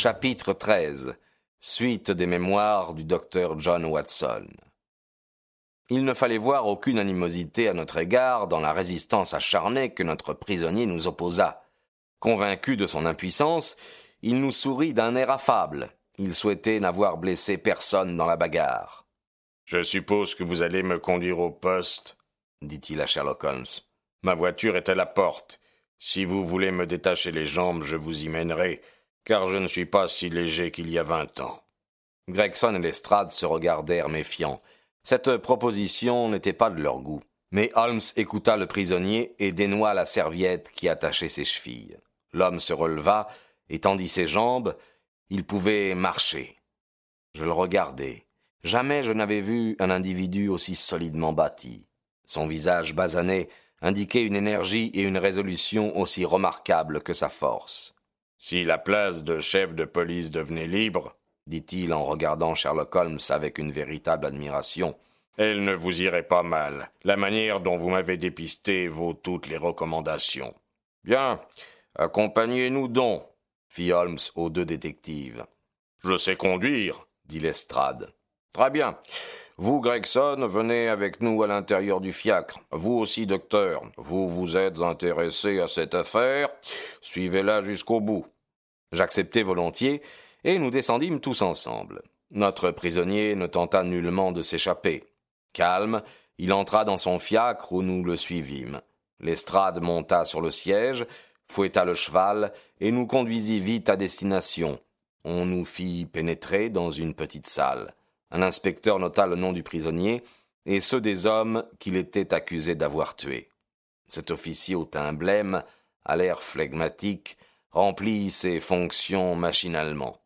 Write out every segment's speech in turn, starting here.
Chapitre 13 Suite des mémoires du docteur John Watson. Il ne fallait voir aucune animosité à notre égard dans la résistance acharnée que notre prisonnier nous opposa. Convaincu de son impuissance, il nous sourit d'un air affable. Il souhaitait n'avoir blessé personne dans la bagarre. Je suppose que vous allez me conduire au poste, dit-il à Sherlock Holmes. Ma voiture est à la porte. Si vous voulez me détacher les jambes, je vous y mènerai car je ne suis pas si léger qu'il y a vingt ans. Gregson et Lestrade se regardèrent méfiants. Cette proposition n'était pas de leur goût. Mais Holmes écouta le prisonnier et dénoua la serviette qui attachait ses chevilles. L'homme se releva et tendit ses jambes. Il pouvait marcher. Je le regardai. Jamais je n'avais vu un individu aussi solidement bâti. Son visage basané indiquait une énergie et une résolution aussi remarquables que sa force. Si la place de chef de police devenait libre, dit-il en regardant Sherlock Holmes avec une véritable admiration, elle ne vous irait pas mal. La manière dont vous m'avez dépisté vaut toutes les recommandations. Bien, accompagnez-nous donc, fit Holmes aux deux détectives. Je sais conduire, dit Lestrade. Très bien. Vous, Gregson, venez avec nous à l'intérieur du fiacre. Vous aussi, docteur. Vous vous êtes intéressé à cette affaire. Suivez-la jusqu'au bout. J'acceptai volontiers, et nous descendîmes tous ensemble. Notre prisonnier ne tenta nullement de s'échapper. Calme, il entra dans son fiacre où nous le suivîmes. L'estrade monta sur le siège, fouetta le cheval, et nous conduisit vite à destination. On nous fit pénétrer dans une petite salle. Un inspecteur nota le nom du prisonnier et ceux des hommes qu'il était accusé d'avoir tués. Cet officier au teint blême, à l'air flegmatique, remplit ses fonctions machinalement.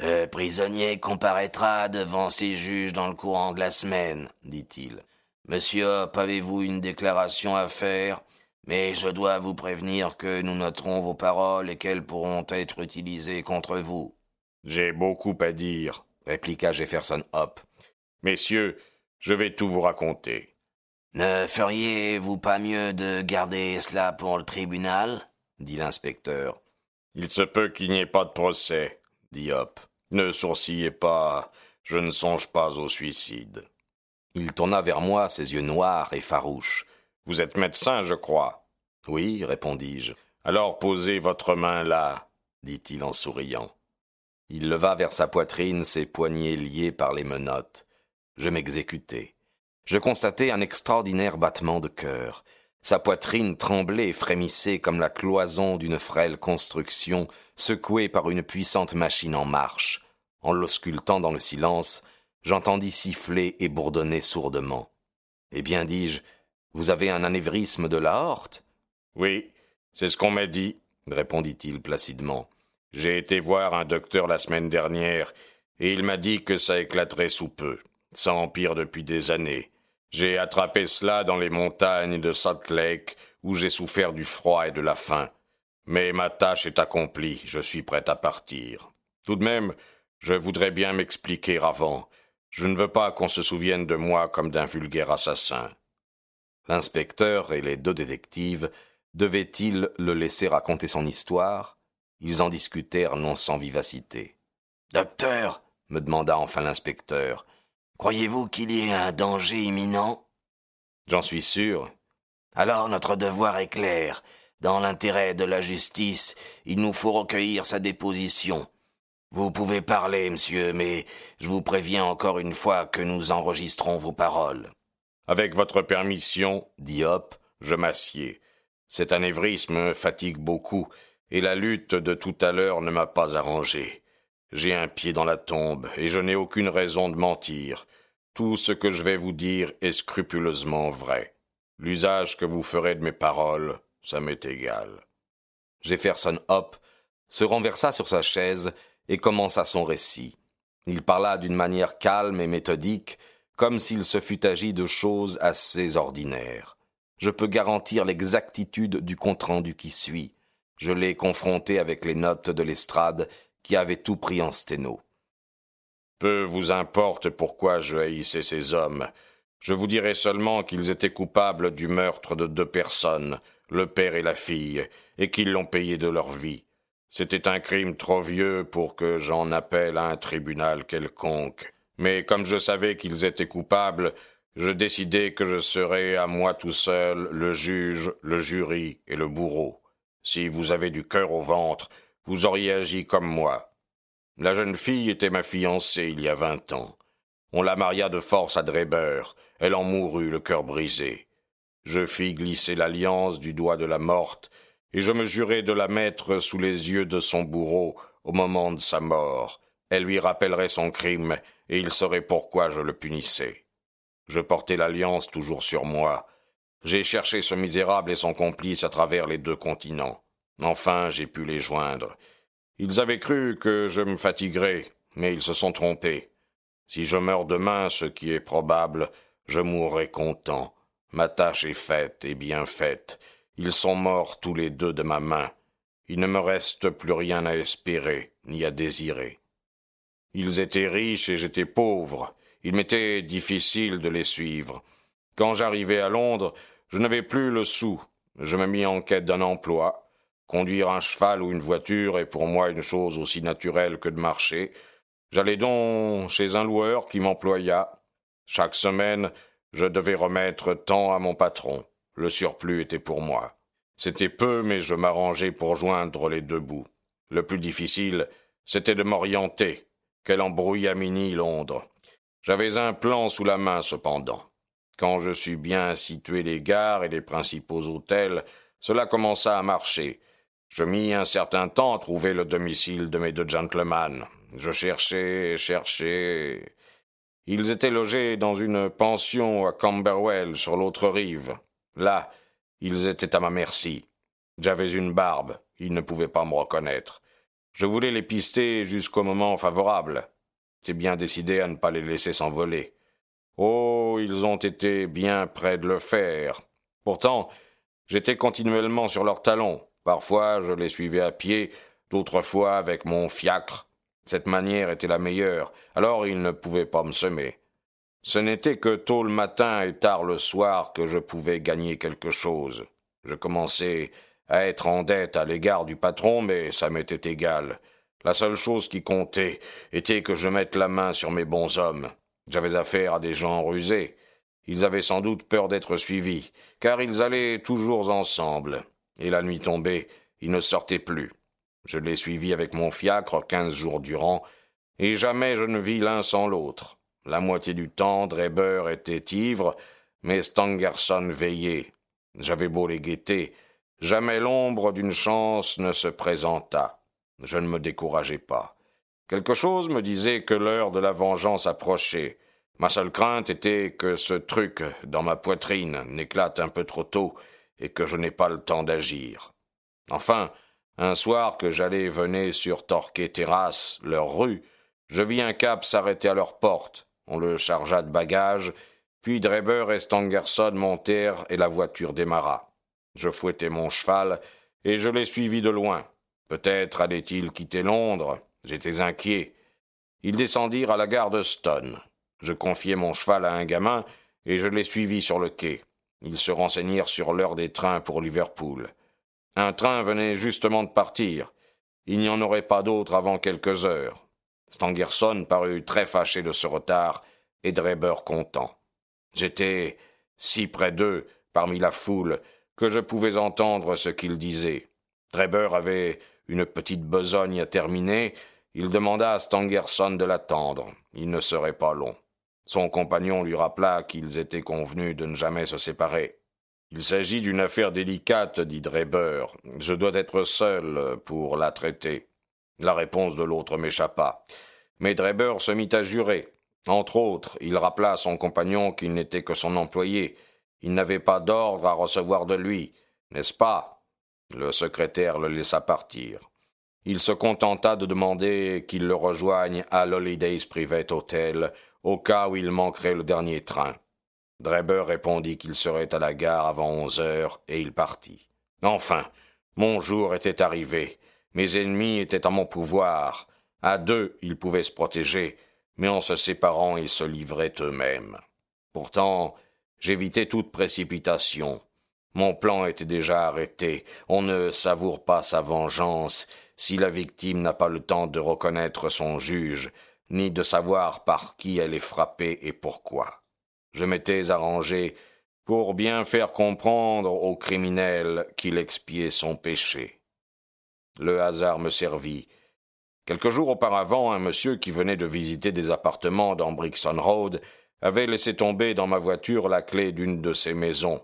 Le prisonnier comparaîtra devant ses juges dans le courant de la semaine, dit-il. Monsieur Hop, avez-vous une déclaration à faire? Mais je dois vous prévenir que nous noterons vos paroles et qu'elles pourront être utilisées contre vous. J'ai beaucoup à dire, répliqua Jefferson Hop. Messieurs, je vais tout vous raconter. Ne feriez-vous pas mieux de garder cela pour le tribunal? dit l'inspecteur. Il se peut qu'il n'y ait pas de procès, dit Hop. Ne sourcillez pas, je ne songe pas au suicide. Il tourna vers moi ses yeux noirs et farouches. Vous êtes médecin, je crois. Oui, répondis-je. Alors posez votre main là, dit-il en souriant. Il leva vers sa poitrine ses poignets liés par les menottes. Je m'exécutai. Je constatai un extraordinaire battement de cœur. Sa poitrine tremblait et frémissait comme la cloison d'une frêle construction secouée par une puissante machine en marche. En l'auscultant dans le silence, j'entendis siffler et bourdonner sourdement. Eh bien, dis-je, vous avez un anévrisme de la horte? Oui, c'est ce qu'on m'a dit, répondit-il placidement. J'ai été voir un docteur la semaine dernière, et il m'a dit que ça éclaterait sous peu. Ça empire depuis des années. J'ai attrapé cela dans les montagnes de Salt Lake, où j'ai souffert du froid et de la faim. Mais ma tâche est accomplie, je suis prêt à partir. Tout de même, je voudrais bien m'expliquer avant. Je ne veux pas qu'on se souvienne de moi comme d'un vulgaire assassin. L'inspecteur et les deux détectives devaient-ils le laisser raconter son histoire? Ils en discutèrent non sans vivacité. Docteur, me demanda enfin l'inspecteur, croyez-vous qu'il y ait un danger imminent? J'en suis sûr. Alors notre devoir est clair. Dans l'intérêt de la justice, il nous faut recueillir sa déposition. Vous pouvez parler, monsieur, mais je vous préviens encore une fois que nous enregistrons vos paroles. Avec votre permission, dit Hop, je m'assieds. Cet anévrisme me fatigue beaucoup, et la lutte de tout à l'heure ne m'a pas arrangé. J'ai un pied dans la tombe, et je n'ai aucune raison de mentir. tout ce que je vais vous dire est scrupuleusement vrai. L'usage que vous ferez de mes paroles, ça m'est égal. Jefferson Hope se renversa sur sa chaise et commença son récit. Il parla d'une manière calme et méthodique, comme s'il se fût agi de choses assez ordinaires. Je peux garantir l'exactitude du compte-rendu qui suit. Je l'ai confronté avec les notes de l'estrade qui avaient tout pris en sténo. Peu vous importe pourquoi je haïssais ces hommes. Je vous dirai seulement qu'ils étaient coupables du meurtre de deux personnes, le père et la fille, et qu'ils l'ont payé de leur vie. C'était un crime trop vieux pour que j'en appelle à un tribunal quelconque. Mais comme je savais qu'ils étaient coupables, je décidai que je serais à moi tout seul le juge, le jury et le bourreau. Si vous avez du cœur au ventre, vous auriez agi comme moi. La jeune fille était ma fiancée il y a vingt ans. On la maria de force à Dreber. Elle en mourut le cœur brisé. Je fis glisser l'alliance du doigt de la morte, et je me jurai de la mettre sous les yeux de son bourreau au moment de sa mort. Elle lui rappellerait son crime, et il saurait pourquoi je le punissais. Je portais l'alliance toujours sur moi. J'ai cherché ce misérable et son complice à travers les deux continents. Enfin, j'ai pu les joindre. Ils avaient cru que je me fatiguerais, mais ils se sont trompés. Si je meurs demain, ce qui est probable, je mourrai content. Ma tâche est faite et bien faite. Ils sont morts tous les deux de ma main. Il ne me reste plus rien à espérer, ni à désirer. Ils étaient riches et j'étais pauvre. Il m'était difficile de les suivre. Quand j'arrivai à Londres, je n'avais plus le sou. Je me mis en quête d'un emploi. Conduire un cheval ou une voiture est pour moi une chose aussi naturelle que de marcher. J'allais donc chez un loueur qui m'employa. Chaque semaine, je devais remettre tant à mon patron. Le surplus était pour moi. C'était peu, mais je m'arrangeais pour joindre les deux bouts. Le plus difficile, c'était de m'orienter. Quel embrouillamini Londres. J'avais un plan sous la main cependant. Quand je sus bien situer les gares et les principaux hôtels, cela commença à marcher. Je mis un certain temps à trouver le domicile de mes deux gentlemen. Je cherchais, cherchais. Ils étaient logés dans une pension à Camberwell, sur l'autre rive. Là, ils étaient à ma merci. J'avais une barbe, ils ne pouvaient pas me reconnaître. Je voulais les pister jusqu'au moment favorable. J'étais bien décidé à ne pas les laisser s'envoler. Oh, ils ont été bien près de le faire. Pourtant, j'étais continuellement sur leurs talons. Parfois, je les suivais à pied, d'autres fois avec mon fiacre. Cette manière était la meilleure, alors ils ne pouvaient pas me semer. Ce n'était que tôt le matin et tard le soir que je pouvais gagner quelque chose. Je commençais à être en dette à l'égard du patron, mais ça m'était égal. La seule chose qui comptait était que je mette la main sur mes bons hommes. J'avais affaire à des gens rusés. Ils avaient sans doute peur d'être suivis, car ils allaient toujours ensemble. Et la nuit tombée, ils ne sortaient plus. Je les suivis avec mon fiacre quinze jours durant, et jamais je ne vis l'un sans l'autre. La moitié du temps, Dreber était ivre, mais Stangerson veillait. J'avais beau les guetter, jamais l'ombre d'une chance ne se présenta. Je ne me décourageai pas. Quelque chose me disait que l'heure de la vengeance approchait. Ma seule crainte était que ce truc dans ma poitrine n'éclate un peu trop tôt et que je n'ai pas le temps d'agir. Enfin, un soir que j'allais venir sur Torquay Terrasse, leur rue, je vis un cab s'arrêter à leur porte. On le chargea de bagages, puis Dreber et Stangerson montèrent et la voiture démarra. Je fouettai mon cheval et je les suivis de loin. Peut-être allaient-ils quitter Londres. J'étais inquiet. Ils descendirent à la gare de Stone. Je confiai mon cheval à un gamin et je les suivis sur le quai. Ils se renseignèrent sur l'heure des trains pour Liverpool. Un train venait justement de partir. Il n'y en aurait pas d'autre avant quelques heures. Stangerson parut très fâché de ce retard et Dreber content. J'étais si près d'eux, parmi la foule, que je pouvais entendre ce qu'ils disaient. Dreber avait une petite besogne à terminer. Il demanda à Stangerson de l'attendre. Il ne serait pas long. Son compagnon lui rappela qu'ils étaient convenus de ne jamais se séparer. Il s'agit d'une affaire délicate, dit Dreber. Je dois être seul pour la traiter. La réponse de l'autre m'échappa. Mais Dreber se mit à jurer. Entre autres, il rappela à son compagnon qu'il n'était que son employé. Il n'avait pas d'ordre à recevoir de lui, n'est-ce pas? Le secrétaire le laissa partir. Il se contenta de demander qu'il le rejoigne à l'Holidays Private Hotel au cas où il manquerait le dernier train. Dreber répondit qu'il serait à la gare avant onze heures et il partit. Enfin, mon jour était arrivé. Mes ennemis étaient à mon pouvoir. À deux, ils pouvaient se protéger, mais en se séparant, ils se livraient eux-mêmes. Pourtant, j'évitais toute précipitation. Mon plan était déjà arrêté. On ne savoure pas sa vengeance si la victime n'a pas le temps de reconnaître son juge, ni de savoir par qui elle est frappée et pourquoi. Je m'étais arrangé pour bien faire comprendre au criminel qu'il expiait son péché. Le hasard me servit. Quelques jours auparavant, un monsieur qui venait de visiter des appartements dans Brixton Road avait laissé tomber dans ma voiture la clé d'une de ses maisons.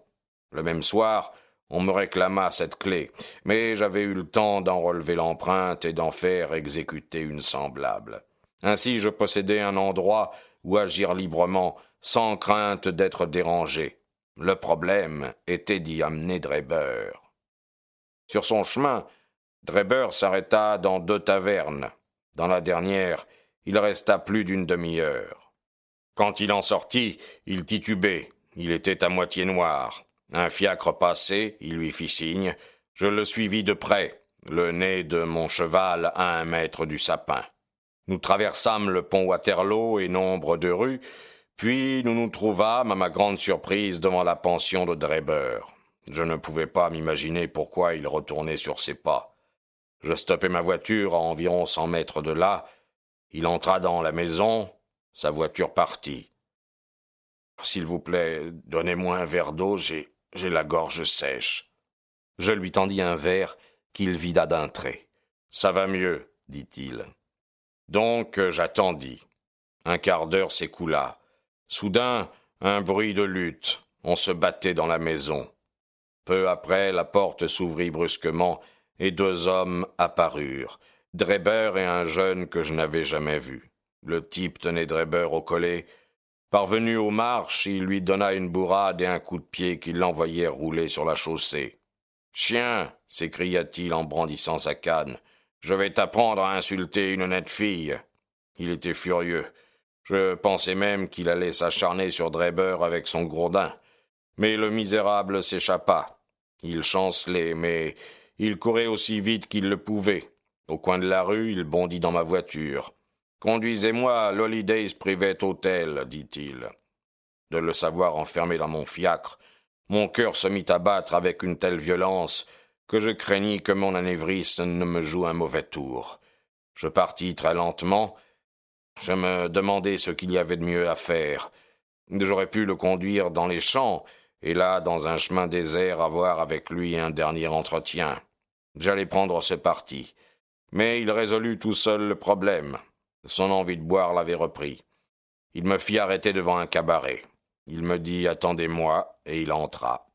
Le même soir, on me réclama cette clé, mais j'avais eu le temps d'en relever l'empreinte et d'en faire exécuter une semblable. Ainsi je possédais un endroit où agir librement, sans crainte d'être dérangé. Le problème était d'y amener Dreber. Sur son chemin, Dreber s'arrêta dans deux tavernes. Dans la dernière, il resta plus d'une demi-heure. Quand il en sortit, il titubait. Il était à moitié noir. Un fiacre passé, il lui fit signe. Je le suivis de près, le nez de mon cheval à un mètre du sapin. Nous traversâmes le pont Waterloo et nombre de rues, puis nous nous trouvâmes, à ma grande surprise, devant la pension de Dreber. Je ne pouvais pas m'imaginer pourquoi il retournait sur ses pas. Je stoppai ma voiture à environ cent mètres de là. Il entra dans la maison, sa voiture partit. S'il vous plaît, donnez-moi un verre d'eau, j'ai, j'ai la gorge sèche. Je lui tendis un verre qu'il vida d'un trait. Ça va mieux, dit-il. Donc j'attendis. Un quart d'heure s'écoula. Soudain, un bruit de lutte. On se battait dans la maison. Peu après, la porte s'ouvrit brusquement et deux hommes apparurent. Dreber et un jeune que je n'avais jamais vu. Le type tenait Dreber au collet. Parvenu aux marches, il lui donna une bourrade et un coup de pied qui l'envoyait rouler sur la chaussée. Chien s'écria-t-il en brandissant sa canne. Je vais t'apprendre à insulter une honnête fille. Il était furieux. Je pensais même qu'il allait s'acharner sur Dreber avec son gourdin. Mais le misérable s'échappa. Il chancelait, mais il courait aussi vite qu'il le pouvait. Au coin de la rue, il bondit dans ma voiture. Conduisez-moi à l'Holidays Private Hotel, dit-il. De le savoir enfermé dans mon fiacre, mon cœur se mit à battre avec une telle violence que je craignis que mon anévrisme ne me joue un mauvais tour. Je partis très lentement, je me demandais ce qu'il y avait de mieux à faire. J'aurais pu le conduire dans les champs, et là, dans un chemin désert, avoir avec lui un dernier entretien. J'allais prendre ce parti. Mais il résolut tout seul le problème. Son envie de boire l'avait repris. Il me fit arrêter devant un cabaret. Il me dit Attendez-moi, et il entra.